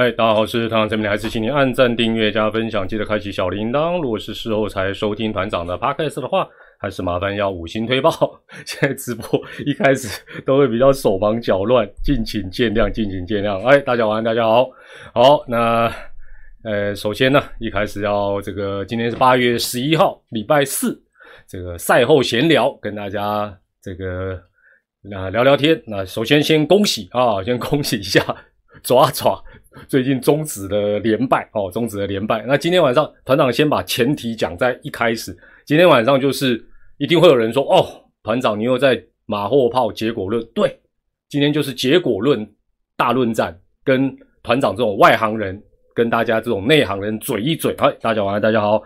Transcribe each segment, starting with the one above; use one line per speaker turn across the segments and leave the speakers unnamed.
嗨，大家好，我是团长，这边还是请您按赞、订阅、加分享，记得开启小铃铛。如果是事后才收听团长的 podcast 的话，还是麻烦要五星推爆。现在直播一开始都会比较手忙脚乱，敬请见谅，敬请见谅。哎，大家晚安，大家好。好，那呃，首先呢，一开始要这个，今天是八月十一号，礼拜四，这个赛后闲聊，跟大家这个那聊聊天。那首先先恭喜啊，先恭喜一下爪爪。最近终止的连败哦，终止的连败。那今天晚上团长先把前提讲在一开始。今天晚上就是一定会有人说哦，团长你又在马后炮结果论。对，今天就是结果论大论战，跟团长这种外行人跟大家这种内行人嘴一嘴。嗨，大家晚安，大家好。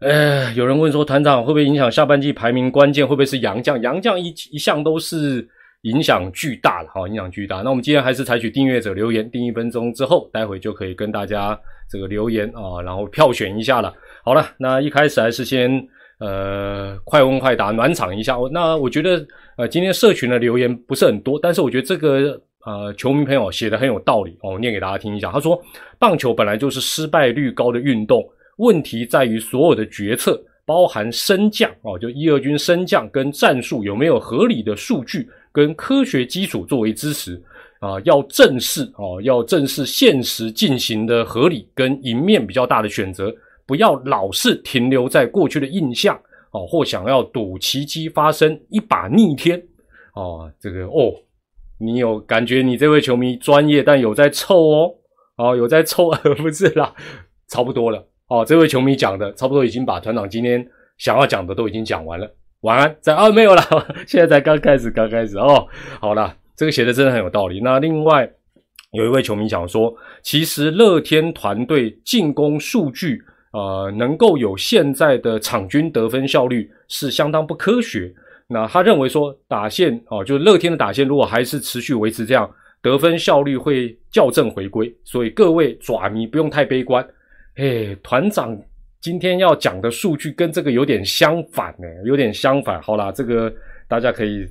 呃，有人问说团长会不会影响下半季排名？关键会不会是杨将？杨将一一向都是。影响巨大了，哈，影响巨大。那我们今天还是采取订阅者留言，订一分钟之后，待会就可以跟大家这个留言啊，然后票选一下了。好了，那一开始还是先呃快问快答暖场一下。那我觉得呃今天社群的留言不是很多，但是我觉得这个呃球迷朋友写的很有道理哦，念给大家听一下。他说，棒球本来就是失败率高的运动，问题在于所有的决策，包含升降哦，就一、二军升降跟战术有没有合理的数据。跟科学基础作为支持啊，要正视哦，要正视现实进行的合理跟赢面比较大的选择，不要老是停留在过去的印象哦，或想要赌奇迹发生一把逆天哦，这个哦，你有感觉你这位球迷专业，但有在凑哦，哦有在凑，不是啦，差不多了哦，这位球迷讲的差不多已经把团长今天想要讲的都已经讲完了。晚安，在啊没有了，现在才刚开始，刚开始哦。好了，这个写的真的很有道理。那另外有一位球迷讲说，其实乐天团队进攻数据，呃，能够有现在的场均得分效率是相当不科学。那他认为说打线哦，就是乐天的打线，如果还是持续维持这样，得分效率会校正回归。所以各位爪迷不用太悲观。哎，团长。今天要讲的数据跟这个有点相反呢，有点相反。好啦，这个大家可以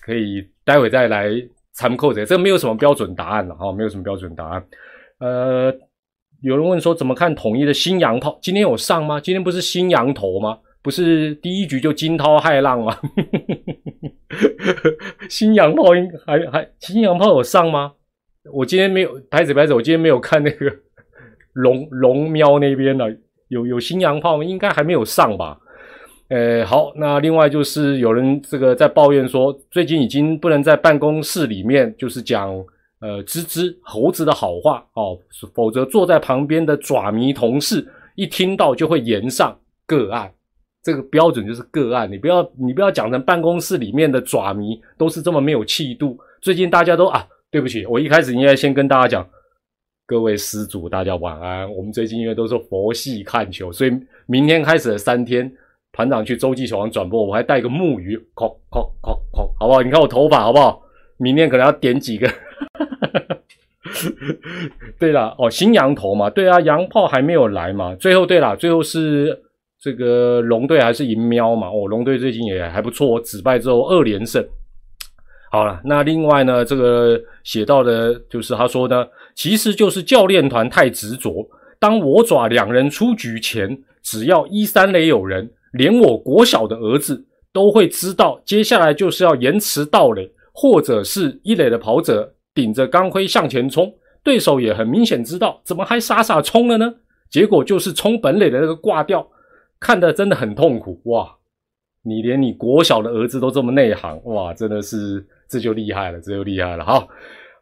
可以待会再来参考这，这个没有什么标准答案了哈，没有什么标准答案。呃，有人问说怎么看统一的新洋炮？今天有上吗？今天不是新羊头吗？不是第一局就惊涛骇浪吗？新洋炮应还还新洋炮有上吗？我今天没有拍子拍子，我今天没有看那个龙龙喵那边的。有有新洋炮应该还没有上吧？呃，好，那另外就是有人这个在抱怨说，最近已经不能在办公室里面就是讲呃吱吱猴子的好话哦，否则坐在旁边的爪迷同事一听到就会言上个案，这个标准就是个案，你不要你不要讲成办公室里面的爪迷都是这么没有气度。最近大家都啊，对不起，我一开始应该先跟大家讲。各位施主，大家晚安。我们最近因为都是佛系看球，所以明天开始的三天，团长去洲际球场转播，我还带个木鱼，哐哐哐哐，好不好？你看我头发好不好？明天可能要点几个。对了，哦，新羊头嘛，对啊，羊炮还没有来嘛。最后，对了，最后是这个龙队还是银喵嘛？哦，龙队最近也还不错，止败之后二连胜。好了，那另外呢，这个写到的就是他说呢，其实就是教练团太执着。当我爪两人出局前，只要一三垒有人，连我国小的儿子都会知道，接下来就是要延迟到垒，或者是一垒的跑者顶着钢盔向前冲，对手也很明显知道，怎么还傻傻冲了呢？结果就是冲本垒的那个挂掉，看得真的很痛苦哇！你连你国小的儿子都这么内行哇，真的是。这就厉害了，这就厉害了。好，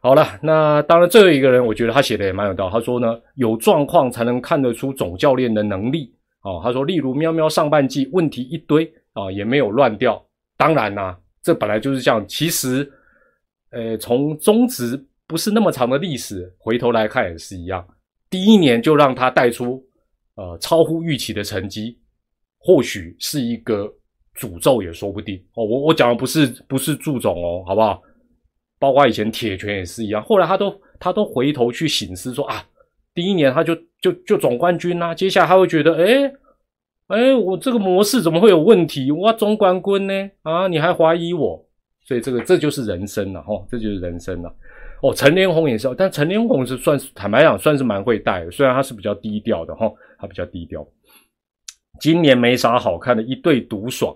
好了，那当然最后一个人，我觉得他写的也蛮有道理。他说呢，有状况才能看得出总教练的能力。哦，他说，例如喵喵上半季问题一堆啊，也没有乱掉。当然啦，这本来就是这样。其实，呃，从中职不是那么长的历史，回头来看也是一样。第一年就让他带出呃超乎预期的成绩，或许是一个。诅咒也说不定哦，我我讲的不是不是祝总哦，好不好？包括以前铁拳也是一样，后来他都他都回头去醒思说啊，第一年他就就就总冠军啦，接下来他会觉得，哎哎，我这个模式怎么会有问题？我总冠军呢？啊，你还怀疑我？所以这个这就是人生了哈，这就是人生了。哦，陈连红也是，但陈连红是算是坦白讲算是蛮会带的，虽然他是比较低调的哈，他比较低调。今年没啥好看的，一对独爽。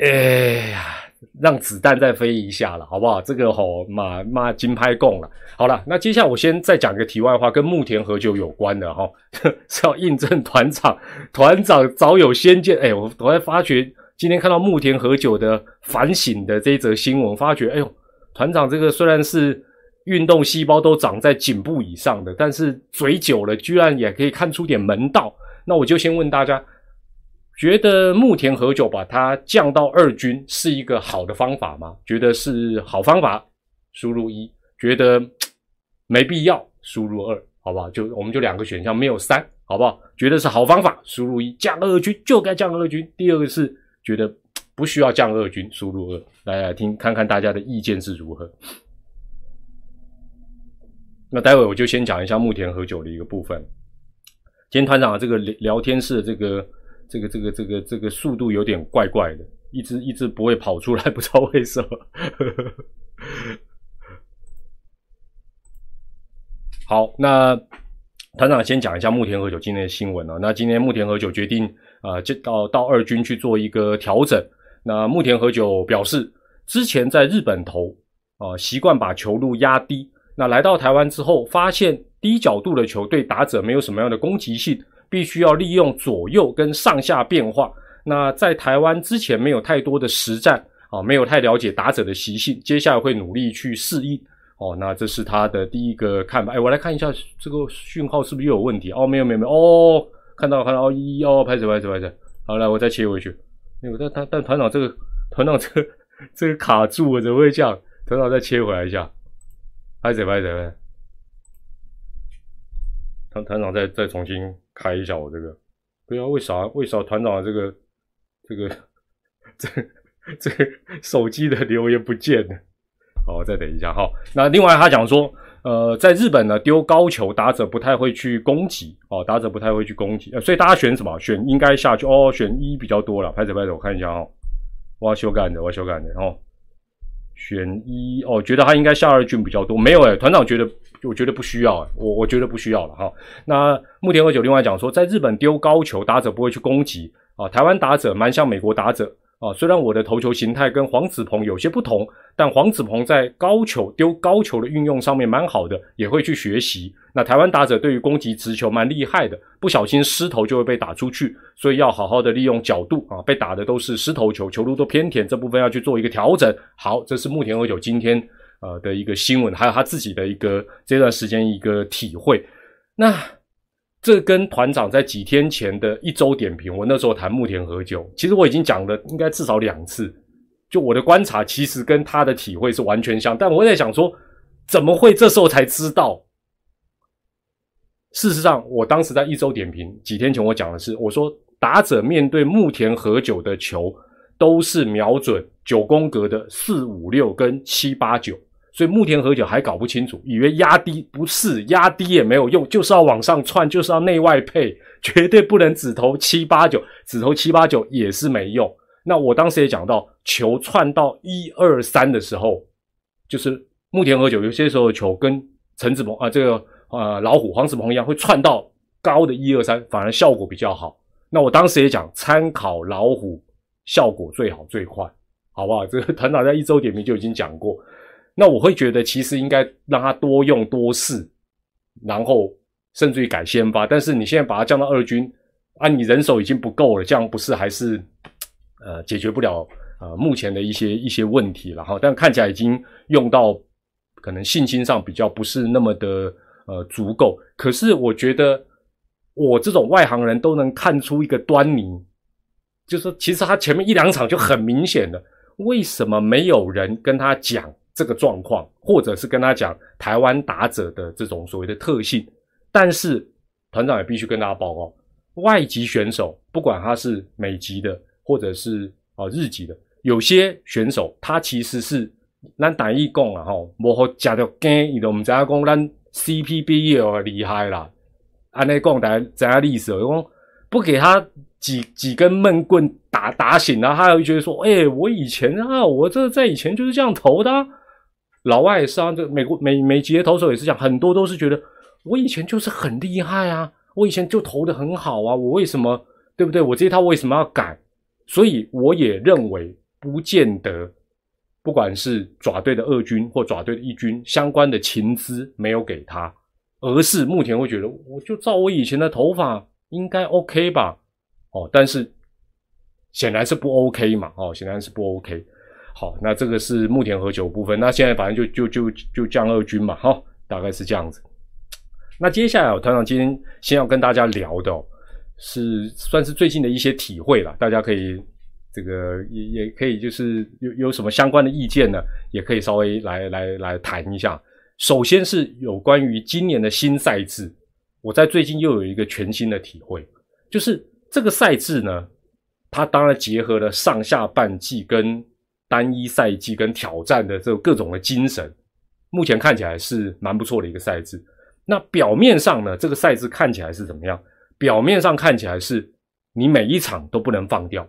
哎呀，让子弹再飞一下了，好不好？这个吼马马金拍供了。好了，那接下来我先再讲个题外话，跟木田和久有关的哈，是要印证团长团长早有先见。哎，我我还发觉今天看到木田和久的反省的这一则新闻，发觉哎呦，团长这个虽然是运动细胞都长在颈部以上的，但是嘴久了，居然也可以看出点门道。那我就先问大家。觉得木田和久把它降到二军是一个好的方法吗？觉得是好方法，输入一；觉得没必要，输入二，好不好？就我们就两个选项，没有三，好不好？觉得是好方法，输入一；降二军就该降二军。第二个是觉得不需要降二军，输入二。来来听，看看大家的意见是如何。那待会我就先讲一下木田和久的一个部分。今天团长这个聊天室的这个。这个这个这个这个速度有点怪怪的，一直一直不会跑出来，不知道为什么。好，那团长先讲一下木田和久今天的新闻啊。那今天木田和久决定啊，就到到二军去做一个调整。那木田和久表示，之前在日本投啊，习惯把球路压低。那来到台湾之后，发现低角度的球对打者没有什么样的攻击性。必须要利用左右跟上下变化。那在台湾之前没有太多的实战啊，没有太了解打者的习性。接下来会努力去适应哦。那这是他的第一个看法。哎，我来看一下这个讯号是不是又有问题？哦，没有没有没有哦，看到看到哦一哦，拍着拍着拍着。好，来我再切回去。哎，但但但团长这个团长这个 这个卡住了，怎么会这样？团长再切回来一下，拍着拍着。团团长再再重新开一下我这个，不要为啥为啥团长这个这个 这这个手机的留言不见了？好，再等一下哈。那另外他讲说，呃，在日本呢丢高球打者不太会去攻击哦，打者不太会去攻击，所以大家选什么？选应该下去哦，选一比较多了。拍手拍手，我看一下哦，我要修改的，我要修改的哦。选一哦，觉得他应该下二军比较多，没有诶，团长觉得。我觉得不需要，我我觉得不需要了哈。那木田和久另外讲说，在日本丢高球，打者不会去攻击啊。台湾打者蛮像美国打者啊。虽然我的投球形态跟黄子鹏有些不同，但黄子鹏在高球丢高球的运用上面蛮好的，也会去学习。那台湾打者对于攻击直球蛮厉害的，不小心失投就会被打出去，所以要好好的利用角度啊。被打的都是失投球，球路都偏甜，这部分要去做一个调整。好，这是木田和久今天。呃的一个新闻，还有他自己的一个这段时间一个体会。那这跟团长在几天前的一周点评，我那时候谈木田和久，其实我已经讲了应该至少两次。就我的观察，其实跟他的体会是完全相。但我在想说，怎么会这时候才知道？事实上，我当时在一周点评几天前，我讲的是，我说打者面对木田和久的球，都是瞄准九宫格的四五六跟七八九。所以木田和久还搞不清楚，以为压低不是压低也没有用，就是要往上窜，就是要内外配，绝对不能只投七八九，只投七八九也是没用。那我当时也讲到，球窜到一二三的时候，就是木田和久有些时候球跟陈子鹏啊这个呃老虎黄子鹏一样，会窜到高的一二三，反而效果比较好。那我当时也讲，参考老虎效果最好最快，好不好？这个 团长在一周点评就已经讲过。那我会觉得，其实应该让他多用多试，然后甚至于改先发。但是你现在把他降到二军，啊，你人手已经不够了，这样不是还是呃解决不了呃目前的一些一些问题了哈。但看起来已经用到可能信心上比较不是那么的呃足够。可是我觉得我这种外行人都能看出一个端倪，就是其实他前面一两场就很明显的，为什么没有人跟他讲？这个状况，或者是跟他讲台湾打者的这种所谓的特性，但是团长也必须跟大家报告，外籍选手不管他是美籍的，或者是啊日籍的，有些选手他其实是咱打一讲啊吼，无好食到根，伊都唔知影讲咱 CPBL 厉害啦，安尼讲大家知影历史，讲不给他几几根闷棍打打醒了，他又觉得说，哎，我以前啊，我这在以前就是这样投的。老外也是啊，这美国美美籍的投手也是讲，很多都是觉得我以前就是很厉害啊，我以前就投的很好啊，我为什么对不对？我这一套为什么要改？所以我也认为，不见得，不管是爪队的二军或爪队的一军，相关的情资没有给他，而是目前会觉得，我就照我以前的头发应该 OK 吧？哦，但是显然是不 OK 嘛？哦，显然是不 OK。好，那这个是木田和久部分。那现在反正就就就就降二军嘛，哈，大概是这样子。那接下来，我团长今天先要跟大家聊的，哦是算是最近的一些体会了。大家可以这个也也可以，就是有有什么相关的意见呢，也可以稍微来来来谈一下。首先是有关于今年的新赛制，我在最近又有一个全新的体会，就是这个赛制呢，它当然结合了上下半季跟单一赛季跟挑战的这各种的精神，目前看起来是蛮不错的一个赛制。那表面上呢，这个赛制看起来是怎么样？表面上看起来是你每一场都不能放掉。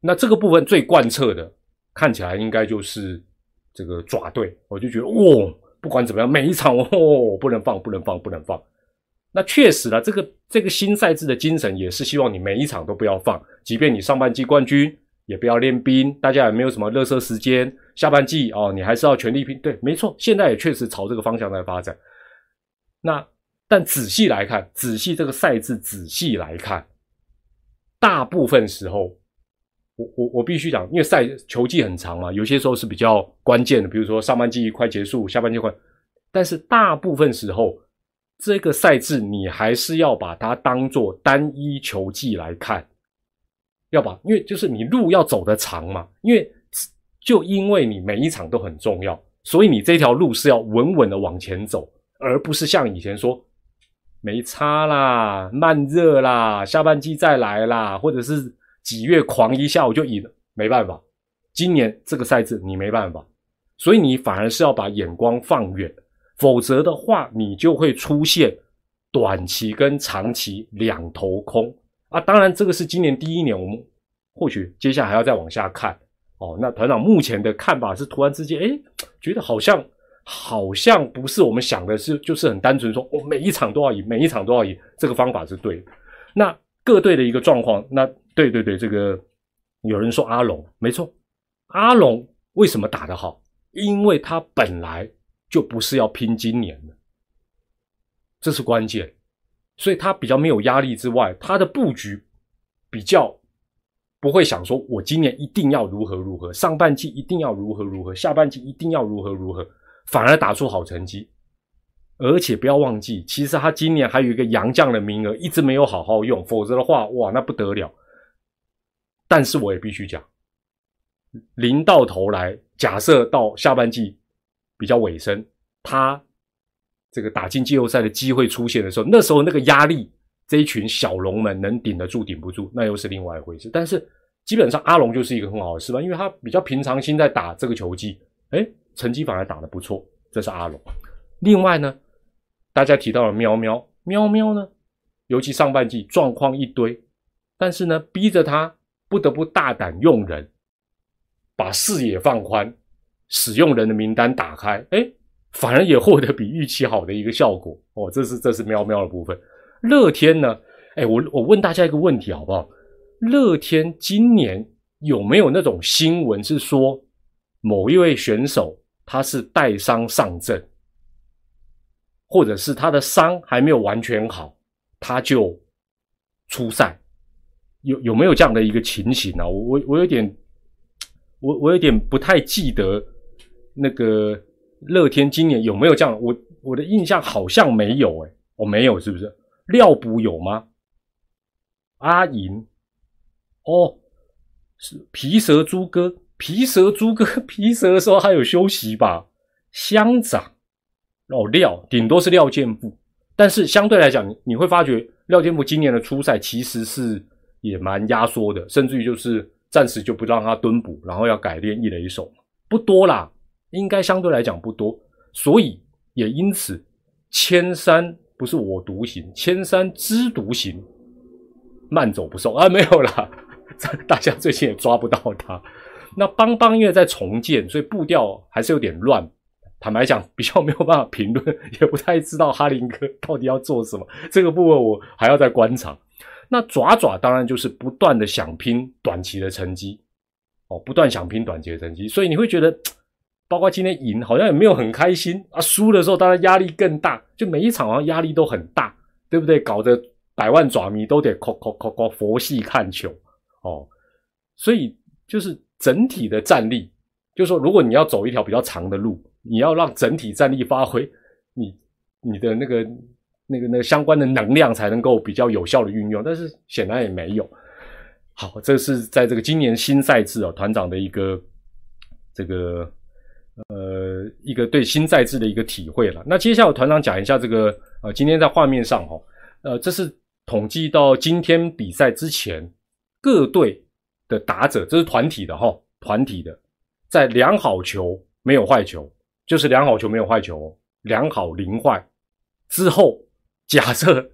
那这个部分最贯彻的，看起来应该就是这个爪队。我就觉得，哦，不管怎么样，每一场哦不能放，不能放，不能放。那确实了，这个这个新赛制的精神也是希望你每一场都不要放，即便你上半季冠军。也不要练兵，大家也没有什么热身时间。下半季哦，你还是要全力拼。对，没错，现在也确实朝这个方向在发展。那但仔细来看，仔细这个赛制，仔细来看，大部分时候，我我我必须讲，因为赛球季很长嘛，有些时候是比较关键的，比如说上半季快结束，下半季快。但是大部分时候，这个赛制你还是要把它当做单一球季来看。要把，因为就是你路要走得长嘛，因为就因为你每一场都很重要，所以你这条路是要稳稳的往前走，而不是像以前说没差啦、慢热啦、下半季再来啦，或者是几月狂一下我就赢了，没办法，今年这个赛制你没办法，所以你反而是要把眼光放远，否则的话你就会出现短期跟长期两头空。啊，当然，这个是今年第一年，我们或许接下来还要再往下看哦。那团长目前的看法是，突然之间，哎，觉得好像好像不是我们想的，是就是很单纯说，我每一场都要赢，每一场都要赢，这个方法是对。那各队的一个状况，那对对对，这个有人说阿龙没错，阿龙为什么打得好？因为他本来就不是要拼今年的，这是关键。所以他比较没有压力之外，他的布局比较不会想说，我今年一定要如何如何，上半季一定要如何如何，下半季一定要如何如何，反而打出好成绩。而且不要忘记，其实他今年还有一个洋将的名额一直没有好好用，否则的话，哇，那不得了。但是我也必须讲，临到头来，假设到下半季比较尾声，他。这个打进季后赛的机会出现的时候，那时候那个压力，这一群小龙们能顶得住顶不住，那又是另外一回事。但是基本上阿龙就是一个很好的示范，因为他比较平常心在打这个球技，哎，成绩反而打得不错。这是阿龙。另外呢，大家提到了喵喵，喵喵呢，尤其上半季状况一堆，但是呢，逼着他不得不大胆用人，把视野放宽，使用人的名单打开，哎。反而也获得比预期好的一个效果哦，这是这是喵喵的部分。乐天呢？哎，我我问大家一个问题好不好？乐天今年有没有那种新闻是说某一位选手他是带伤上阵，或者是他的伤还没有完全好，他就出赛？有有没有这样的一个情形呢？我我我有点，我我有点不太记得那个。乐天今年有没有这样？我我的印象好像没有，哎，我没有，是不是？廖补有吗？阿银，哦，是皮蛇猪哥，皮蛇猪哥，皮蛇的时候还有休息吧？乡长，哦，廖顶多是廖健步，但是相对来讲，你会发觉廖健步今年的初赛其实是也蛮压缩的，甚至于就是暂时就不让他蹲补，然后要改练一垒手，不多啦。应该相对来讲不多，所以也因此，千山不是我独行，千山知独行，慢走不送啊！没有啦，大家最近也抓不到他。那邦邦因为在重建，所以步调还是有点乱。坦白讲，比较没有办法评论，也不太知道哈林哥到底要做什么。这个部分我还要再观察。那爪爪当然就是不断的想拼短期的成绩，哦，不断想拼短期的成绩，所以你会觉得，包括今天赢好像也没有很开心啊，输的时候当然压力更大，就每一场好像压力都很大，对不对？搞得百万爪迷都得叩叩叩叩佛系看球哦，所以就是整体的战力，就是说如果你要走一条比较长的路。你要让整体战力发挥，你你的那个那个那个相关的能量才能够比较有效的运用，但是显然也没有。好，这是在这个今年新赛制哦，团长的一个这个呃一个对新赛制的一个体会了。那接下来团长讲一下这个呃，今天在画面上哈，呃，这是统计到今天比赛之前各队的打者，这是团体的哈，团体的在量好球没有坏球。就是量好球没有坏球，量好零坏之后，假设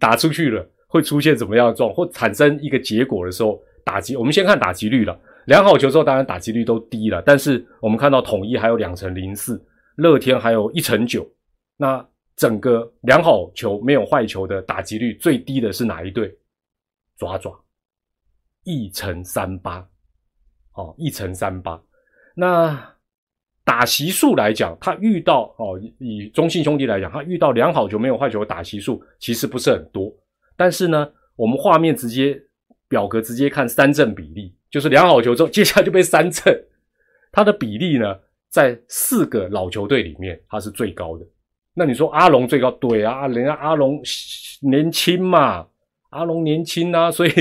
打出去了会出现怎么样的状，或产生一个结果的时候，打击我们先看打击率了。量好球之后，当然打击率都低了，但是我们看到统一还有两成零四，乐天还有一成九，那整个量好球没有坏球的打击率最低的是哪一队？爪爪一成三八，哦，一成三八，那。打席数来讲，他遇到哦，以中信兄弟来讲，他遇到良好球没有坏球的打席数其实不是很多。但是呢，我们画面直接表格直接看三振比例，就是良好球之后，接下来就被三振，它的比例呢，在四个老球队里面，它是最高的。那你说阿龙最高？对啊，人家阿龙年轻嘛，阿龙年轻啊，所以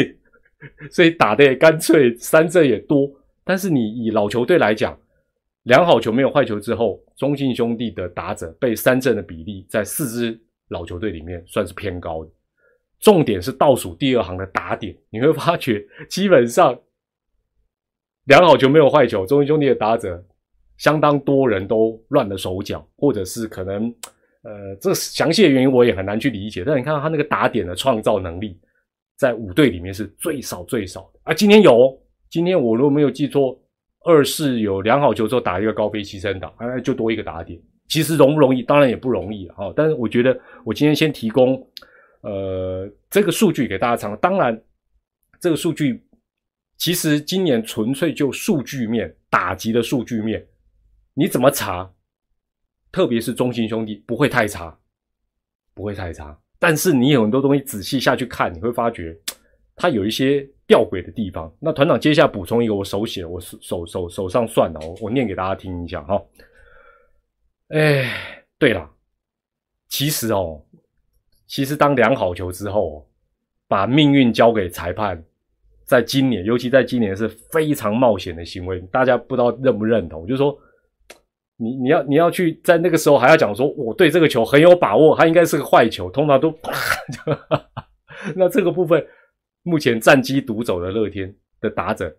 所以打的也干脆，三振也多。但是你以老球队来讲，良好球没有坏球之后，中信兄弟的打者被三振的比例在四支老球队里面算是偏高的。重点是倒数第二行的打点，你会发觉基本上良好球没有坏球，中信兄弟的打者相当多人都乱了手脚，或者是可能呃，这详细的原因我也很难去理解。但你看到他那个打点的创造能力，在五队里面是最少最少的啊。今天有，今天我如果没有记错。二是有良好球之后打一个高飞牺牲打，哎，就多一个打点。其实容不容易？当然也不容易哈。但是我觉得我今天先提供呃这个数据给大家参考。当然，这个数据其实今年纯粹就数据面打击的数据面，你怎么查？特别是中信兄弟不会太差，不会太差。但是你有很多东西仔细下去看，你会发觉它有一些。吊诡的地方，那团长接下来补充一个，我手写，我手手手上算的，我我念给大家听一下哈。哎，对了，其实哦，其实当量好球之后，把命运交给裁判，在今年，尤其在今年是非常冒险的行为。大家不知道认不认同？就是说，你你要你要去在那个时候还要讲说，我对这个球很有把握，它应该是个坏球，通常都那这个部分。目前战机独走的乐天的打者，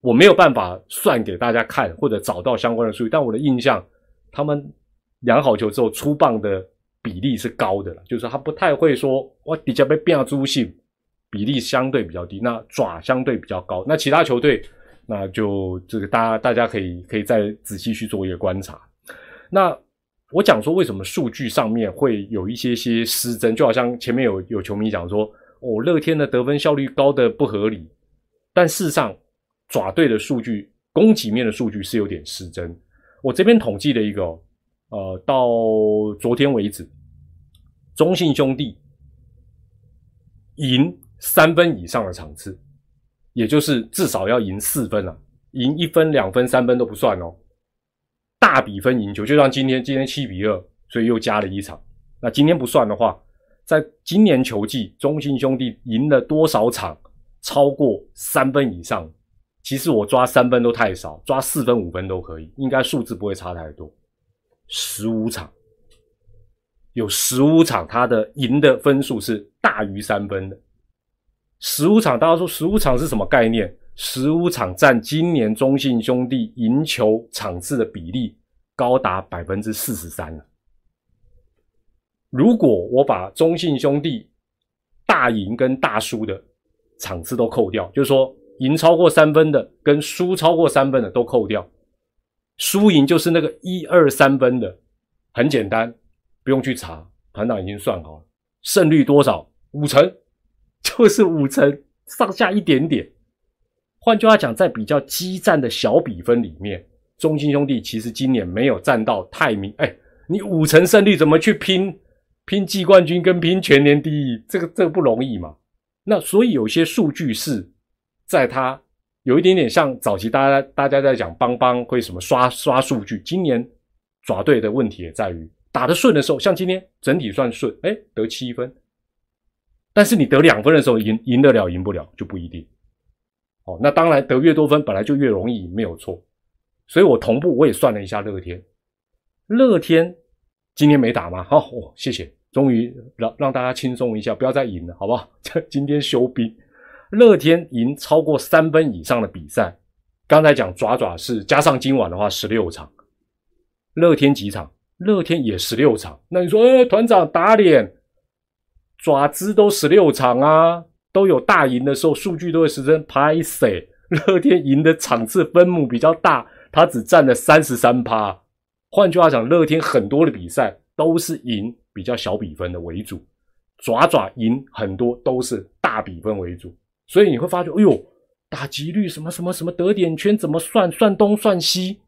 我没有办法算给大家看或者找到相关的数据，但我的印象，他们量好球之后出棒的比例是高的了，就是他不太会说我底下被变猪性，比例相对比较低，那爪相对比较高。那其他球队，那就这个大家大家可以可以再仔细去做一个观察。那我讲说为什么数据上面会有一些些失真，就好像前面有有球迷讲说。哦，乐天的得分效率高的不合理，但事实上爪队的数据攻击面的数据是有点失真。我这边统计了一个，哦呃，到昨天为止，中信兄弟赢三分以上的场次，也就是至少要赢四分啊，赢一分、两分、三分都不算哦。大比分赢球，就像今天，今天七比二，所以又加了一场。那今天不算的话。在今年球季，中信兄弟赢了多少场超过三分以上？其实我抓三分都太少，抓四分五分都可以，应该数字不会差太多。十五场，有十五场他的赢的分数是大于三分的。十五场，大家说十五场是什么概念？十五场占今年中信兄弟赢球场次的比例高达百分之四十三了。如果我把中信兄弟大赢跟大输的场次都扣掉，就是说赢超过三分的跟输超过三分的都扣掉，输赢就是那个一二三分的，很简单，不用去查，团长已经算好了，胜率多少？五成，就是五成上下一点点。换句话讲，在比较激战的小比分里面，中信兄弟其实今年没有占到太明。哎，你五成胜率怎么去拼拼季冠军跟拼全年第一？这个这个不容易嘛。那所以有些数据是在他有一点点像早期大家大家在讲邦邦会什么刷刷数据。今年爪队的问题也在于打得顺的时候，像今天整体算顺，哎，得七分。但是你得两分的时候，赢赢得了赢不了就不一定。哦，那当然得越多分本来就越容易，没有错。所以我同步我也算了一下乐天，乐天今天没打吗？好，谢谢，终于让让大家轻松一下，不要再赢了，好不好？今天休兵，乐天赢超过三分以上的比赛，刚才讲爪爪是加上今晚的话十六场，乐天几场？乐天也十六场。那你说，哎，团长打脸，爪子都十六场啊？都有大赢的时候，数据都会十分拍谁？乐天赢的场次分母比较大，他只占了三十三趴。换句话讲，乐天很多的比赛都是赢比较小比分的为主，爪爪赢很多都是大比分为主。所以你会发觉，哎呦，打击率什么什么什么得点圈怎么算？算东算西，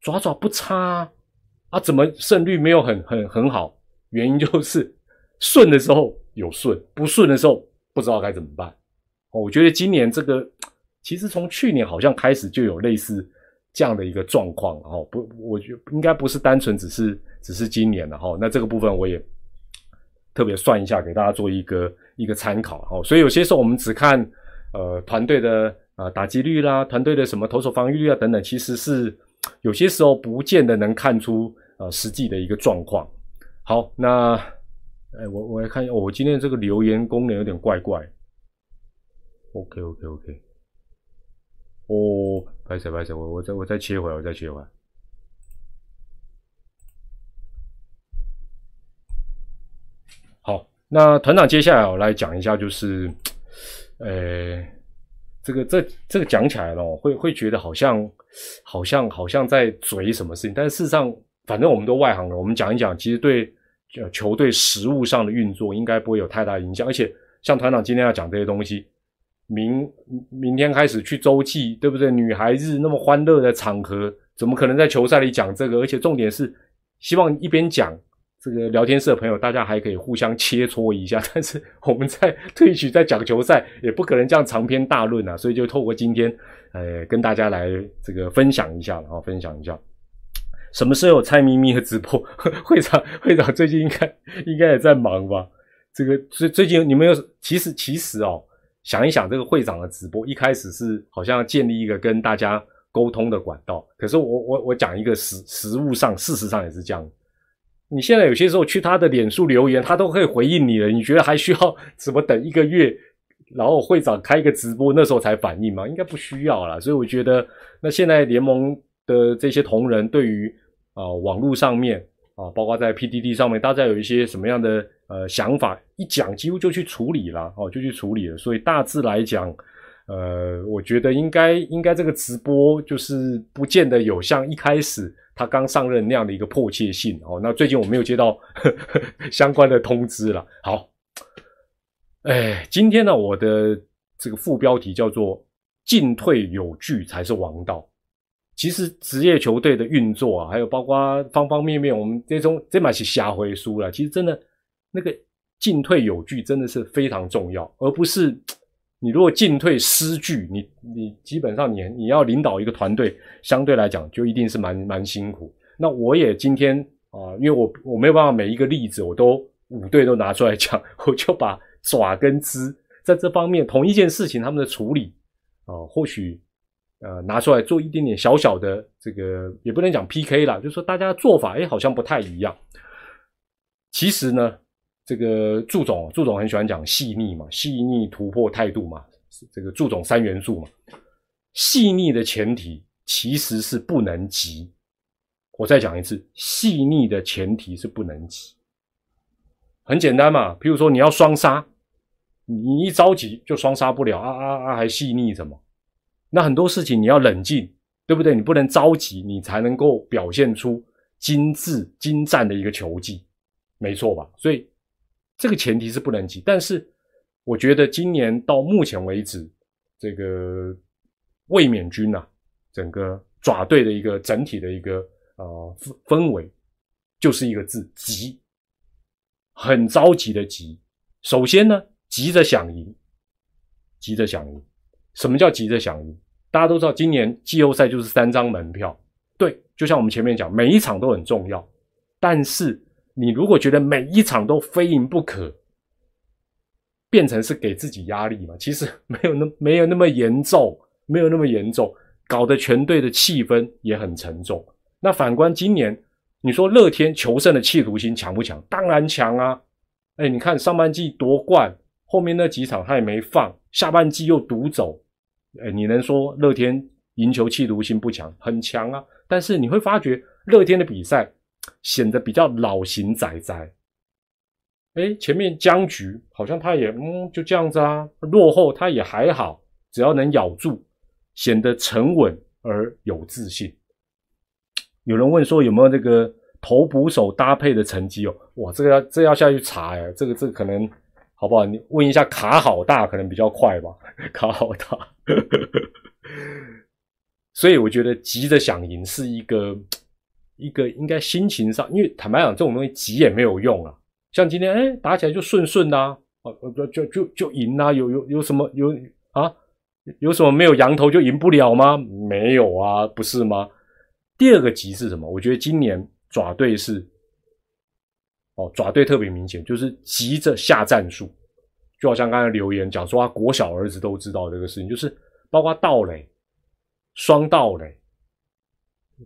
爪爪不差啊？怎么胜率没有很很很好？原因就是顺的时候有顺，不顺的时候。不知道该怎么办，哦我觉得今年这个其实从去年好像开始就有类似这样的一个状况，哈，不，我觉得应该不是单纯只是只是今年的哈，那这个部分我也特别算一下给大家做一个一个参考，哈，所以有些时候我们只看呃团队的呃打击率啦，团队的什么投手防御率啊等等，其实是有些时候不见得能看出呃实际的一个状况。好，那。哎，我我来看一下，我今天这个留言功能有点怪怪。OK OK OK，哦，拍手拍手，我我再我再切回来，我再切回来。好，那团长接下来我来讲一下，就是，呃，这个这这个讲起来了，会会觉得好像好像好像在嘴什么事情，但是事实上，反正我们都外行了，我们讲一讲，其实对。就球队实物上的运作应该不会有太大影响，而且像团长今天要讲这些东西，明明天开始去洲际，对不对？女孩子那么欢乐的场合，怎么可能在球赛里讲这个？而且重点是，希望一边讲这个聊天室的朋友，大家还可以互相切磋一下。但是我们在 退曲在讲球赛，也不可能这样长篇大论啊，所以就透过今天，呃，跟大家来这个分享一下然后，分享一下。什么时候有蔡咪咪的直播？会长，会长最近应该应该也在忙吧？这个最最近你们有其实其实哦，想一想这个会长的直播，一开始是好像建立一个跟大家沟通的管道。可是我我我讲一个实实物上，事实上也是这样。你现在有些时候去他的脸书留言，他都可以回应你了。你觉得还需要怎么等一个月，然后会长开一个直播那时候才反应吗？应该不需要了。所以我觉得，那现在联盟的这些同仁对于啊，网络上面啊，包括在 PDD 上面，大家有一些什么样的呃想法，一讲几乎就去处理了哦，就去处理了。所以大致来讲，呃，我觉得应该应该这个直播就是不见得有像一开始他刚上任那样的一个迫切性哦。那最近我没有接到 相关的通知了。好，哎，今天呢，我的这个副标题叫做“进退有据才是王道”。其实职业球队的运作啊，还有包括方方面面，我们这种这嘛是瞎回书了。其实真的那个进退有据真的是非常重要，而不是你如果进退失据，你你基本上你你要领导一个团队，相对来讲就一定是蛮蛮辛苦。那我也今天啊，因为我我没有办法每一个例子我都五队都拿出来讲，我就把爪跟枝在这方面同一件事情他们的处理啊，或许。呃，拿出来做一点点小小的这个，也不能讲 PK 啦，就是说大家做法，哎，好像不太一样。其实呢，这个祝总，祝总很喜欢讲细腻嘛，细腻突破态度嘛，这个祝总三元素嘛。细腻的前提其实是不能急。我再讲一次，细腻的前提是不能急。很简单嘛，比如说你要双杀，你一着急就双杀不了啊啊啊，还细腻什么？那很多事情你要冷静，对不对？你不能着急，你才能够表现出精致精湛的一个球技，没错吧？所以这个前提是不能急。但是我觉得今年到目前为止，这个卫冕军啊，整个爪队的一个整体的一个呃氛氛围，就是一个字急，很着急的急。首先呢，急着想赢，急着想赢。什么叫急着想赢？大家都知道，今年季后赛就是三张门票。对，就像我们前面讲，每一场都很重要。但是你如果觉得每一场都非赢不可，变成是给自己压力嘛？其实没有那没有那么严重，没有那么严重，搞得全队的气氛也很沉重。那反观今年，你说乐天求胜的企图心强不强？当然强啊！哎，你看上半季夺冠，后面那几场他也没放，下半季又独走。哎，你能说乐天赢球气度心不强？很强啊！但是你会发觉乐天的比赛显得比较老型仔仔。哎，前面僵局好像他也嗯就这样子啊，落后他也还好，只要能咬住，显得沉稳而有自信。有人问说有没有那个头捕手搭配的成绩哦？哇，这个要这要下去查哎，这个这个可能。好不好？你问一下卡好大，可能比较快吧。卡好大，呵呵呵所以我觉得急着想赢是一个 一个应该心情上，因为坦白讲，这种东西急也没有用啊。像今天哎打起来就顺顺的啊，就就就就赢啊，有有有什么有啊？有什么没有羊头就赢不了吗？没有啊，不是吗？第二个急是什么？我觉得今年爪队是。哦，爪队特别明显，就是急着下战术，就好像刚才留言讲说，他国小儿子都知道这个事情，就是包括盗垒、双盗垒、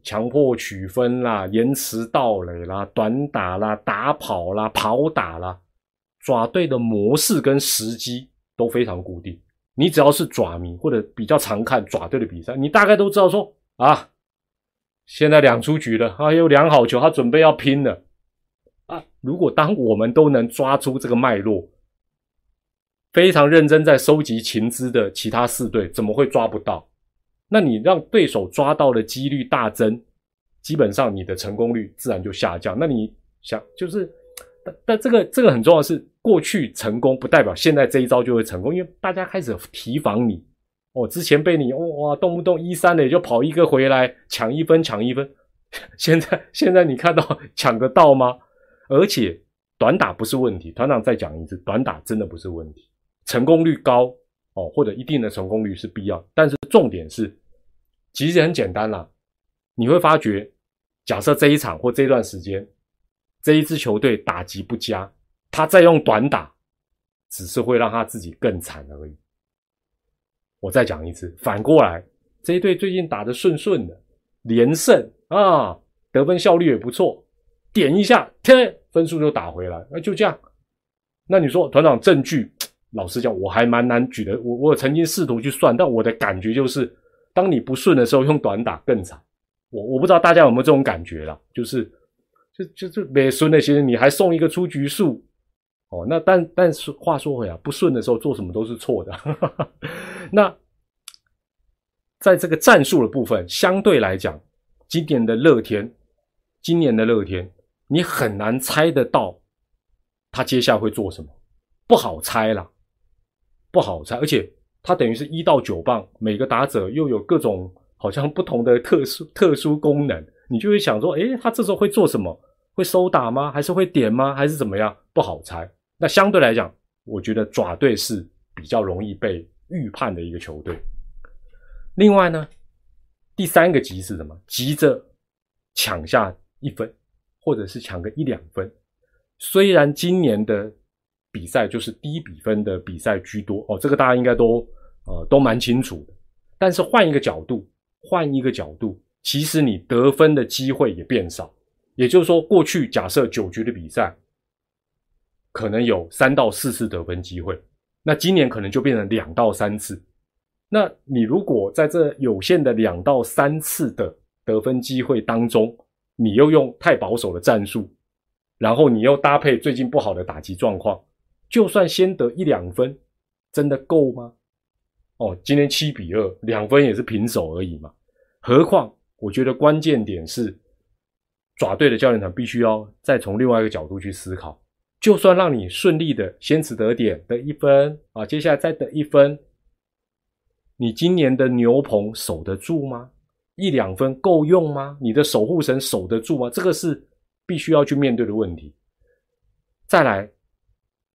强迫取分啦、延迟盗垒啦、短打啦、打跑啦、跑打啦，爪队的模式跟时机都非常固定。你只要是爪迷或者比较常看爪队的比赛，你大概都知道说啊，现在两出局了，啊，有两好球，他准备要拼了。啊！如果当我们都能抓出这个脉络，非常认真在收集情资的其他四队，怎么会抓不到？那你让对手抓到的几率大增，基本上你的成功率自然就下降。那你想，就是，但但这个这个很重要的是，过去成功不代表现在这一招就会成功，因为大家开始提防你。哦，之前被你哇动不动一三的也就跑一个回来抢一分抢一分，现在现在你看到抢得到吗？而且短打不是问题，团长再讲一次，短打真的不是问题，成功率高哦，或者一定的成功率是必要，但是重点是，其实很简单啦，你会发觉，假设这一场或这一段时间，这一支球队打击不佳，他再用短打，只是会让他自己更惨而已。我再讲一次，反过来，这一队最近打得顺顺的，连胜啊，得分效率也不错。点一下，天分数就打回来，那就这样。那你说团长证据，老实讲，我还蛮难举的。我我曾经试图去算，但我的感觉就是，当你不顺的时候，用短打更惨。我我不知道大家有没有这种感觉啦，就是就就就没顺那些，你还送一个出局数哦。那但但是话说回来，不顺的时候做什么都是错的。那在这个战术的部分，相对来讲，今年的乐天，今年的乐天。你很难猜得到他接下来会做什么，不好猜了，不好猜。而且它等于是一到九棒，每个打者又有各种好像不同的特殊特殊功能，你就会想说，诶，他这时候会做什么？会收打吗？还是会点吗？还是怎么样？不好猜。那相对来讲，我觉得爪队是比较容易被预判的一个球队。另外呢，第三个急是什么？急着抢下一分。或者是抢个一两分，虽然今年的比赛就是低比分的比赛居多哦，这个大家应该都呃都蛮清楚的。但是换一个角度，换一个角度，其实你得分的机会也变少。也就是说，过去假设九局的比赛，可能有三到四次得分机会，那今年可能就变成两到三次。那你如果在这有限的两到三次的得分机会当中，你又用太保守的战术，然后你又搭配最近不好的打击状况，就算先得一两分，真的够吗？哦，今天七比二，两分也是平手而已嘛。何况，我觉得关键点是，爪队的教练团必须要再从另外一个角度去思考。就算让你顺利的先此得点得一分啊，接下来再得一分，你今年的牛棚守得住吗？一两分够用吗？你的守护神守得住吗？这个是必须要去面对的问题。再来，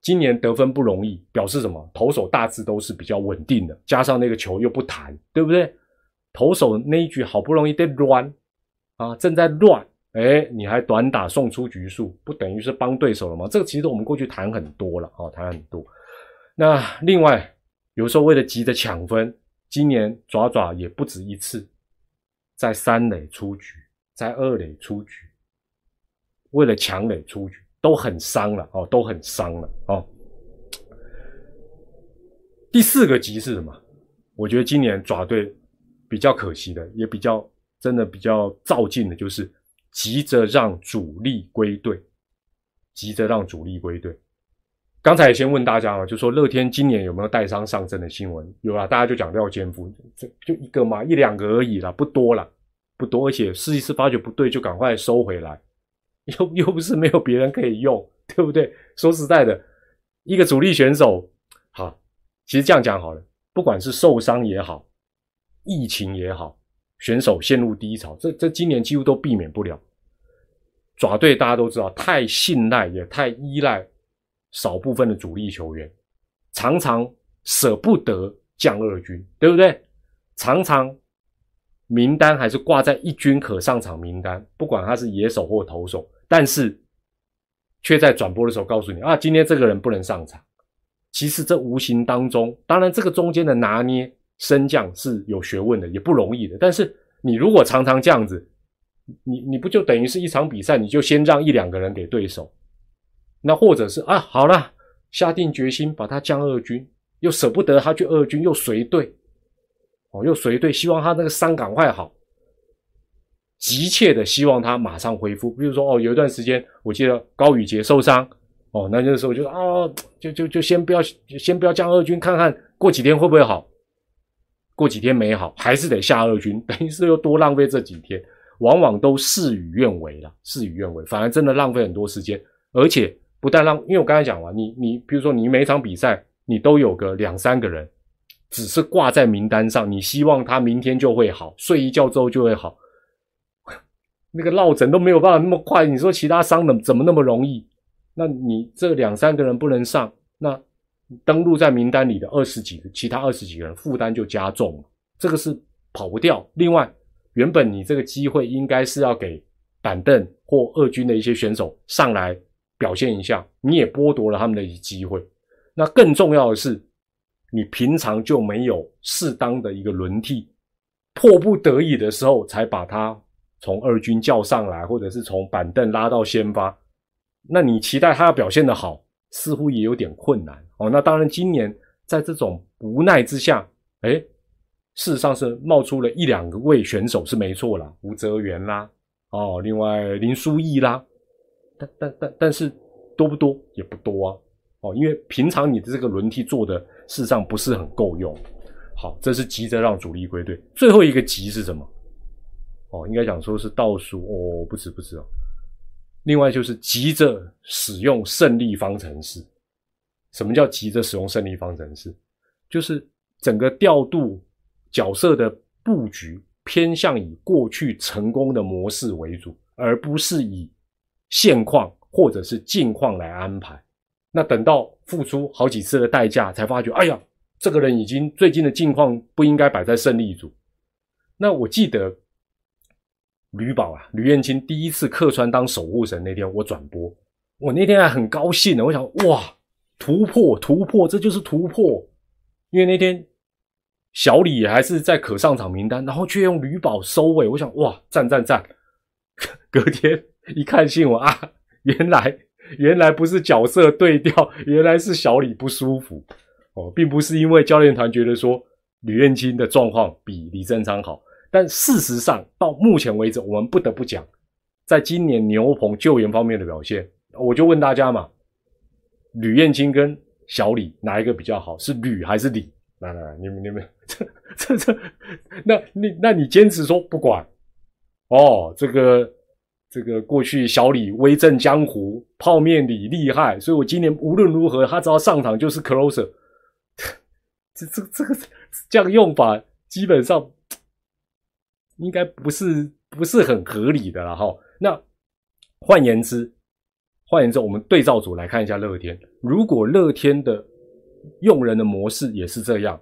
今年得分不容易，表示什么？投手大致都是比较稳定的，加上那个球又不弹，对不对？投手那一局好不容易得乱啊，正在乱。哎，你还短打送出局数，不等于是帮对手了吗？这个其实我们过去谈很多了啊，谈很多。那另外，有时候为了急着抢分，今年爪爪也不止一次在三垒出局，在二垒出局，为了抢垒出局，都很伤了哦，都很伤了哦。第四个急是什么？我觉得今年爪队比较可惜的，也比较真的比较照进的，就是。急着让主力归队，急着让主力归队。刚才也先问大家了，就说乐天今年有没有带伤上阵的新闻？有啊，大家就讲廖坚夫，这就一个嘛，一两个而已啦，不多了，不多。而且试一试发觉不对，就赶快收回来，又又不是没有别人可以用，对不对？说实在的，一个主力选手，好，其实这样讲好了，不管是受伤也好，疫情也好。选手陷入低潮，这这今年几乎都避免不了。爪队大家都知道，太信赖也太依赖少部分的主力球员，常常舍不得降二军，对不对？常常名单还是挂在一军可上场名单，不管他是野手或投手，但是却在转播的时候告诉你啊，今天这个人不能上场。其实这无形当中，当然这个中间的拿捏。升降是有学问的，也不容易的。但是你如果常常这样子，你你不就等于是一场比赛，你就先让一两个人给对手，那或者是啊，好了，下定决心把他降二军，又舍不得他去二军，又随队，哦，又随队，希望他那个伤赶快好，急切的希望他马上恢复。比如说哦，有一段时间我记得高宇杰受伤，哦，那那时候就啊，就就就先不要先不要降二军，看看过几天会不会好。过几天没好，还是得下二军，等于是又多浪费这几天，往往都事与愿违了，事与愿违，反而真的浪费很多时间，而且不但让，因为我刚才讲完，你你比如说你每场比赛你都有个两三个人，只是挂在名单上，你希望他明天就会好，睡一觉之后就会好，那个落枕都没有办法那么快，你说其他伤的怎么那么容易？那你这两三个人不能上，那？登录在名单里的二十几个，其他二十几个人负担就加重了，这个是跑不掉。另外，原本你这个机会应该是要给板凳或二军的一些选手上来表现一下，你也剥夺了他们的机会。那更重要的是，你平常就没有适当的一个轮替，迫不得已的时候才把他从二军叫上来，或者是从板凳拉到先发，那你期待他要表现的好？似乎也有点困难哦。那当然，今年在这种无奈之下，哎，事实上是冒出了一两个位选手是没错啦，吴泽元啦，哦，另外林书义啦，但但但但是多不多也不多啊，哦，因为平常你的这个轮替做的事实上不是很够用。好，这是急着让主力归队，最后一个急是什么？哦，应该讲说是倒数哦，不止不止哦。另外就是急着使用胜利方程式。什么叫急着使用胜利方程式？就是整个调度角色的布局偏向以过去成功的模式为主，而不是以现况或者是近况来安排。那等到付出好几次的代价，才发觉，哎呀，这个人已经最近的境况不应该摆在胜利组。那我记得。吕宝啊，吕燕青第一次客串当守护神那天，我转播，我那天还很高兴呢。我想，哇，突破突破，这就是突破。因为那天小李还是在可上场名单，然后却用吕宝收尾，我想，哇，赞赞赞。隔天一看新闻啊，原来原来不是角色对调，原来是小李不舒服哦，并不是因为教练团觉得说吕彦青的状况比李正昌好。但事实上，到目前为止，我们不得不讲，在今年牛棚救援方面的表现，我就问大家嘛，吕彦青跟小李哪一个比较好？是吕还是李？来来来，你们你们这这这，那你那你坚持说不管哦，这个这个过去小李威震江湖，泡面李厉害，所以我今年无论如何，他只要上场就是 closer。这这这个这样用法，基本上应该不是不是很合理的了哈。那换言之，换言之，我们对照组来看一下乐天。如果乐天的用人的模式也是这样，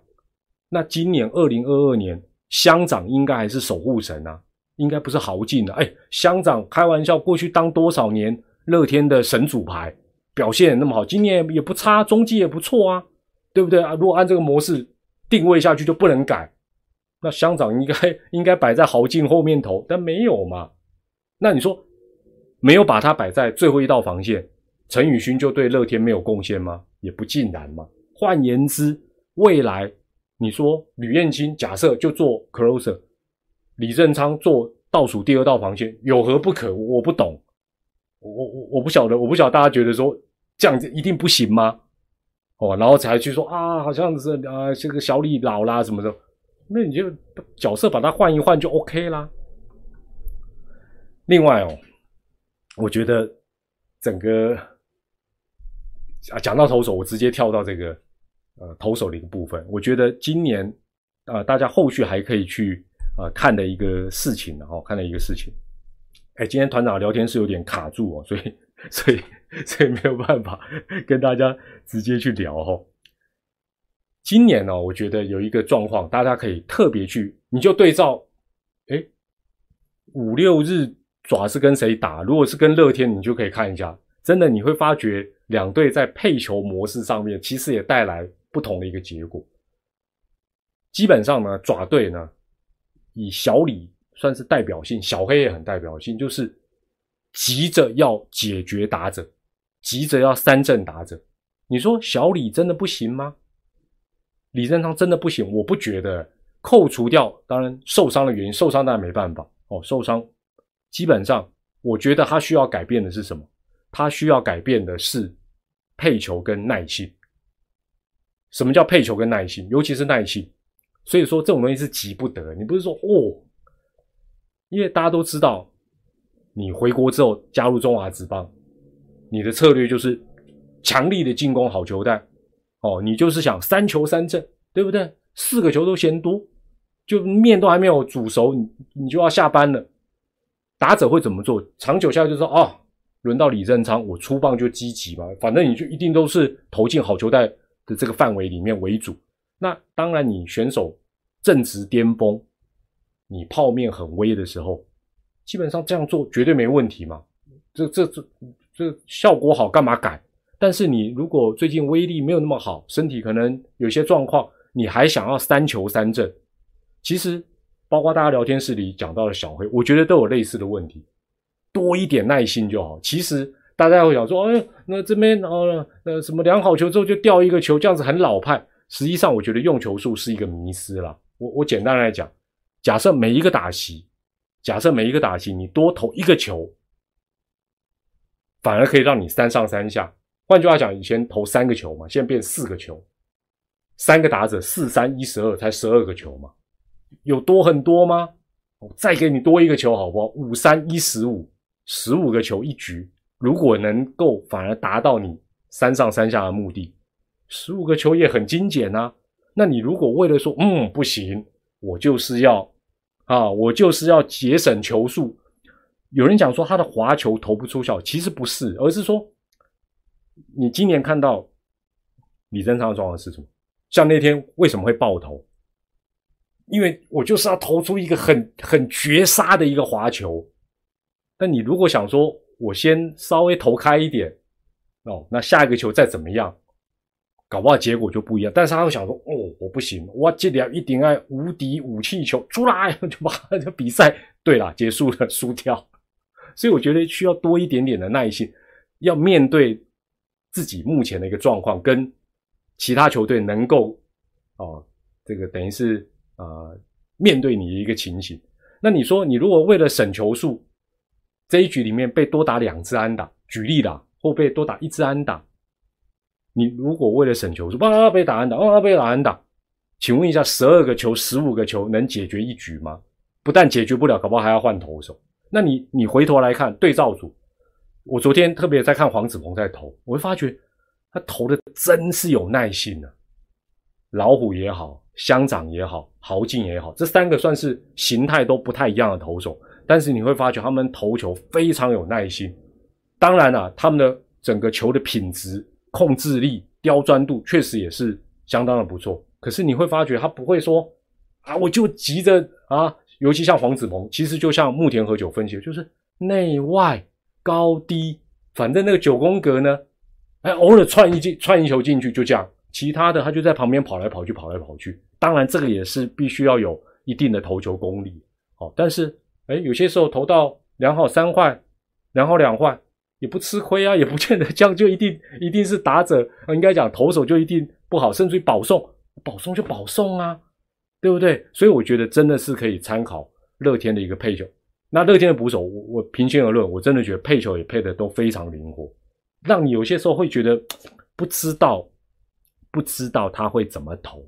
那今年二零二二年乡长应该还是守护神啊，应该不是豪进的。哎，乡长开玩笑，过去当多少年乐天的神主牌，表现那么好，今年也不差，中继也不错啊。对不对啊？如果按这个模式定位下去就不能改，那乡长应该应该摆在豪进后面投，但没有嘛？那你说没有把它摆在最后一道防线，陈宇勋就对乐天没有贡献吗？也不尽然嘛。换言之，未来你说吕彦青假设就做 closer，李正昌做倒数第二道防线，有何不可？我不懂，我我我不晓得，我不晓得大家觉得说这样子一定不行吗？哦，然后才去说啊，好像是啊，这个小李老啦什么的，那你就角色把它换一换就 OK 啦。另外哦，我觉得整个啊，讲到投手，我直接跳到这个呃投手的一个部分。我觉得今年啊，大家后续还可以去啊看的一个事情，然后看的一个事情。哎，今天团长聊天是有点卡住哦，所以所以。所以没有办法跟大家直接去聊哈。今年呢，我觉得有一个状况，大家可以特别去，你就对照，哎，五六日爪是跟谁打？如果是跟乐天，你就可以看一下，真的你会发觉两队在配球模式上面，其实也带来不同的一个结果。基本上呢，爪队呢，以小李算是代表性，小黑也很代表性，就是急着要解决打者。急着要三振打者，你说小李真的不行吗？李正昌真的不行？我不觉得。扣除掉当然受伤的原因，受伤当然没办法哦。受伤基本上，我觉得他需要改变的是什么？他需要改变的是配球跟耐性。什么叫配球跟耐性？尤其是耐性。所以说这种东西是急不得。你不是说哦，因为大家都知道，你回国之后加入中华职棒。你的策略就是强力的进攻好球带，哦，你就是想三球三振，对不对？四个球都嫌多，就面都还没有煮熟，你你就要下班了。打者会怎么做？长久下来就说哦，轮到李正昌，我出棒就积极嘛，反正你就一定都是投进好球带的这个范围里面为主。那当然，你选手正值巅峰，你泡面很微的时候，基本上这样做绝对没问题嘛。这这这。这效果好，干嘛改？但是你如果最近威力没有那么好，身体可能有些状况，你还想要三球三振，其实包括大家聊天室里讲到的小黑，我觉得都有类似的问题。多一点耐心就好。其实大家会想说，哎，那这边哦，呃，什么量好球之后就掉一个球，这样子很老派。实际上，我觉得用球数是一个迷失了。我我简单来讲，假设每一个打席，假设每一个打席你多投一个球。反而可以让你三上三下。换句话讲，以前投三个球嘛，现在变四个球，三个打者四三一十二，才十二个球嘛，有多很多吗？我再给你多一个球好不好？五三一十五，十五个球一局，如果能够反而达到你三上三下的目的，十五个球也很精简呐。那你如果为了说，嗯，不行，我就是要啊，我就是要节省球数。有人讲说他的滑球投不出效，其实不是，而是说你今年看到李正昌的状况是什么？像那天为什么会爆头？因为我就是要投出一个很很绝杀的一个滑球。但你如果想说我先稍微投开一点哦，那下一个球再怎么样，搞不好结果就不一样。但是他会想说哦，我不行，我这里一定要无敌武器球出来，就把这比赛对了 结束了，输掉。所以我觉得需要多一点点的耐心，要面对自己目前的一个状况，跟其他球队能够哦，这个等于是呃面对你的一个情形。那你说，你如果为了省球数，这一局里面被多打两次安打，举例啦，或被多打一次安打，你如果为了省球数，哇被打安打，哇被打安打，请问一下，十二个球、十五个球能解决一局吗？不但解决不了，搞不好还要换投手。那你你回头来看对照组，我昨天特别在看黄子鹏在投，我会发觉他投的真是有耐心啊。老虎也好，乡长也好，豪进也好，这三个算是形态都不太一样的投手，但是你会发觉他们投球非常有耐心。当然了，他们的整个球的品质、控制力、刁钻度确实也是相当的不错。可是你会发觉他不会说啊，我就急着啊，尤其像黄子鹏，其实就像木田和久分析，就是内外高低，反正那个九宫格呢，哎，偶尔窜一进窜一球进去就这样。其他的他就在旁边跑来跑去，跑来跑去。当然，这个也是必须要有一定的投球功力。哦，但是，哎，有些时候投到两好三坏，两好两坏也不吃亏啊，也不见得这样就一定一定是打者，应该讲投手就一定不好，甚至于保送，保送就保送啊，对不对？所以我觉得真的是可以参考乐天的一个配球。那乐天的捕手，我我平心而论，我真的觉得配球也配的都非常灵活，让你有些时候会觉得不知道。不知道他会怎么投，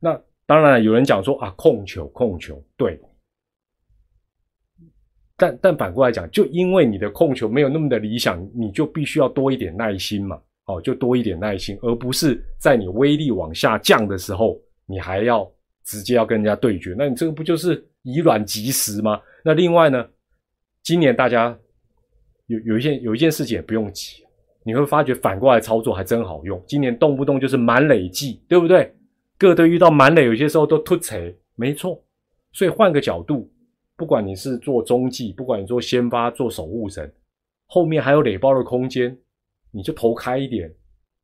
那当然有人讲说啊，控球控球，对，但但反过来讲，就因为你的控球没有那么的理想，你就必须要多一点耐心嘛，哦，就多一点耐心，而不是在你威力往下降的时候，你还要直接要跟人家对决，那你这个不就是以卵击石吗？那另外呢，今年大家有有一件有一件事情也不用急。你会发觉反过来操作还真好用。今年动不动就是满垒计，对不对？各队遇到满垒，有些时候都突锤，没错。所以换个角度，不管你是做中继，不管你做先发、做守护神，后面还有垒包的空间，你就投开一点。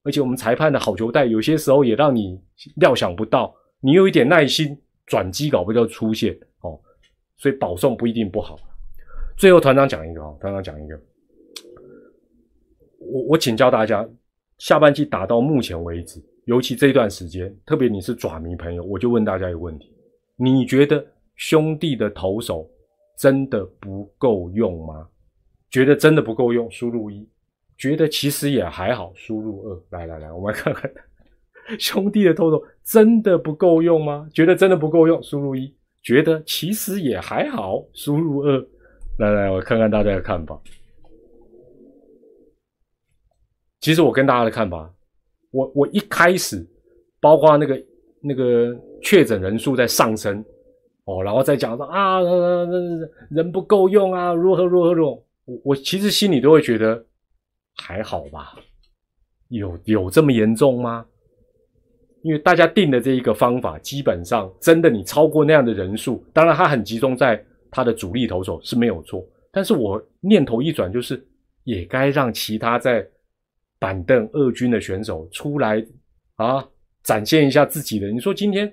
而且我们裁判的好球带，有些时候也让你料想不到。你有一点耐心，转机搞不就出现哦。所以保送不一定不好。最后团长讲一个啊，团长讲一个。我我请教大家，下半季打到目前为止，尤其这段时间，特别你是爪迷朋友，我就问大家一个问题：你觉得兄弟的投手真的不够用吗？觉得真的不够用，输入一；觉得其实也还好，输入二。来来来，我们来看看 兄弟的投手真的不够用吗？觉得真的不够用，输入一；觉得其实也还好，输入二。来来，我看看大家的看法。其实我跟大家的看法，我我一开始，包括那个那个确诊人数在上升，哦，然后再讲说啊，人不够用啊，如何如何如何，我我其实心里都会觉得还好吧，有有这么严重吗？因为大家定的这一个方法，基本上真的你超过那样的人数，当然他很集中在他的主力投手是没有错，但是我念头一转，就是也该让其他在。板凳二军的选手出来啊，展现一下自己的。你说今天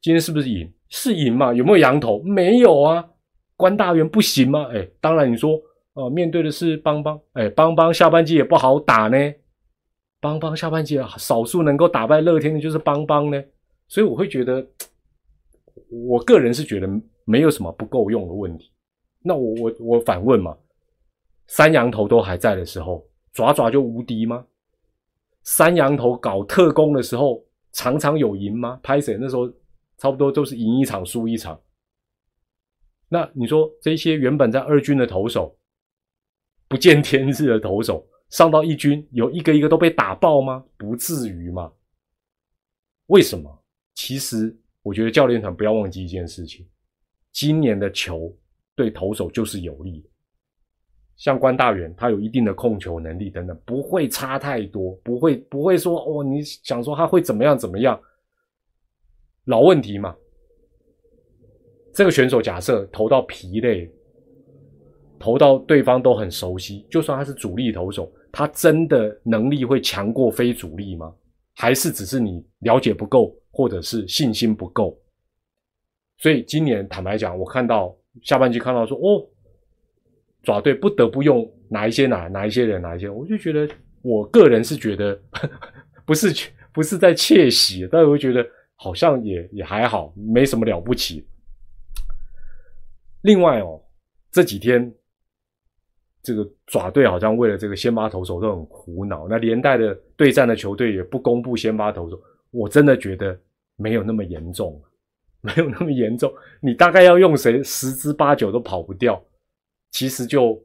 今天是不是赢？是赢嘛？有没有羊头？没有啊。关大元不行吗？哎，当然你说哦，面对的是邦邦，哎，邦邦下半季也不好打呢。邦邦下半季少数能够打败乐天的就是邦邦呢。所以我会觉得，我个人是觉得没有什么不够用的问题。那我我我反问嘛，三羊头都还在的时候。爪爪就无敌吗？三羊头搞特工的时候，常常有赢吗？拍谁那时候差不多都是赢一场输一场。那你说这些原本在二军的投手，不见天日的投手，上到一军有一个一个都被打爆吗？不至于嘛？为什么？其实我觉得教练团不要忘记一件事情：今年的球对投手就是有利的。像关大元，他有一定的控球能力等等，不会差太多，不会不会说哦，你想说他会怎么样怎么样？老问题嘛。这个选手假设投到疲累，投到对方都很熟悉，就算他是主力投手，他真的能力会强过非主力吗？还是只是你了解不够，或者是信心不够？所以今年坦白讲，我看到下半季看到说哦。爪队不得不用哪一些哪哪一些人哪一些，我就觉得我个人是觉得 不是不是在窃喜，但我觉得好像也也还好，没什么了不起。另外哦，这几天这个爪队好像为了这个先发投手都很苦恼，那连带的对战的球队也不公布先发投手，我真的觉得没有那么严重，没有那么严重。你大概要用谁，十之八九都跑不掉。其实就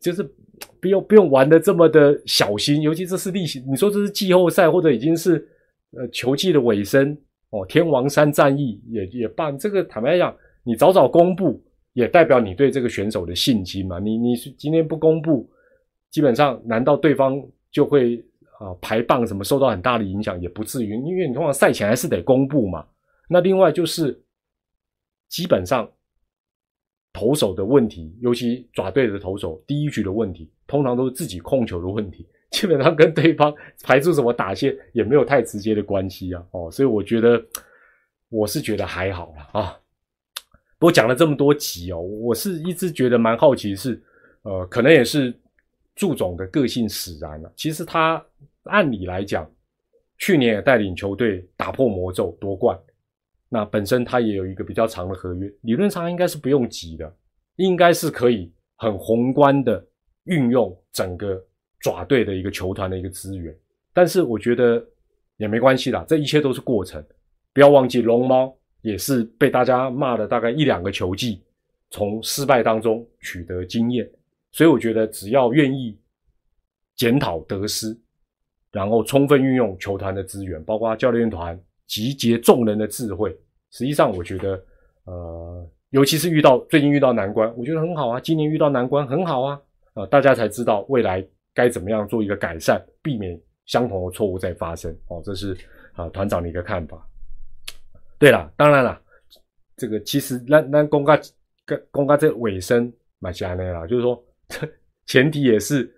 就是不用不用玩的这么的小心，尤其这是例行，你说这是季后赛或者已经是呃球季的尾声哦，天王山战役也也罢，这个坦白讲，你早早公布也代表你对这个选手的信心嘛。你你是今天不公布，基本上难道对方就会？啊，排棒什么受到很大的影响也不至于，因为你通常赛前还是得公布嘛。那另外就是，基本上投手的问题，尤其爪队的投手第一局的问题，通常都是自己控球的问题，基本上跟对方排出什么打线也没有太直接的关系啊。哦，所以我觉得我是觉得还好了啊。不过讲了这么多集哦，我是一直觉得蛮好奇是，呃，可能也是祝总的个性使然了。其实他。按理来讲，去年也带领球队打破魔咒夺冠，那本身他也有一个比较长的合约，理论上应该是不用急的，应该是可以很宏观的运用整个爪队的一个球团的一个资源。但是我觉得也没关系啦，这一切都是过程。不要忘记龙猫也是被大家骂了大概一两个球季，从失败当中取得经验，所以我觉得只要愿意检讨得失。然后充分运用球团的资源，包括教练团集结众人的智慧。实际上，我觉得，呃，尤其是遇到最近遇到难关，我觉得很好啊。今年遇到难关很好啊，啊，大家才知道未来该怎么样做一个改善，避免相同的错误再发生。哦，这是啊团长的一个看法。对了，当然了，这个其实那那公告跟公告这尾声蛮加内啦，就是说 前提也是。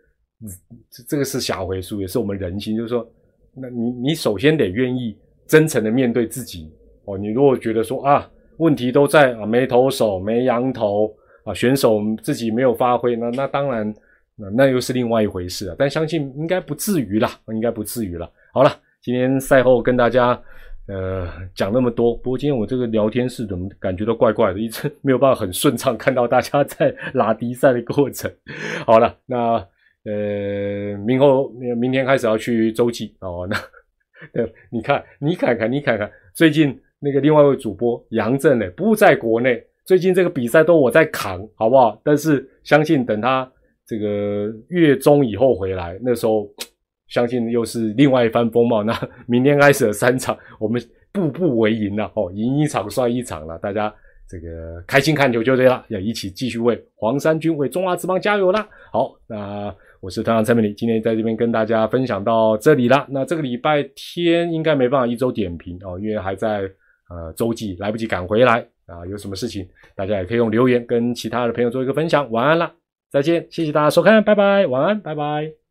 这这个是小回数，也是我们人心。就是说，那你你首先得愿意真诚的面对自己哦。你如果觉得说啊，问题都在啊没投手、没扬头啊，选手自己没有发挥，那那当然那那又是另外一回事啊。但相信应该不至于啦，应该不至于了。好了，今天赛后跟大家呃讲那么多。不过今天我这个聊天室怎么感觉到怪怪的，一直没有办法很顺畅看到大家在 拉低赛的过程。好了，那。呃，明后明天开始要去洲际哦。那，呃，你看，你看看，你看看，最近那个另外一位主播杨震呢，不在国内，最近这个比赛都我在扛，好不好？但是相信等他这个月中以后回来，那时候相信又是另外一番风貌。那明天开始的三场，我们步步为营了哦，赢一场算一场了，大家这个开心看球就对了，要一起继续为黄山军、为中华之邦加油啦！好，那。我是团长蔡美丽，今天在这边跟大家分享到这里啦。那这个礼拜天应该没办法一周点评哦，因为还在呃周记，来不及赶回来啊。有什么事情，大家也可以用留言跟其他的朋友做一个分享。晚安了，再见，谢谢大家收看，拜拜，晚安，拜拜。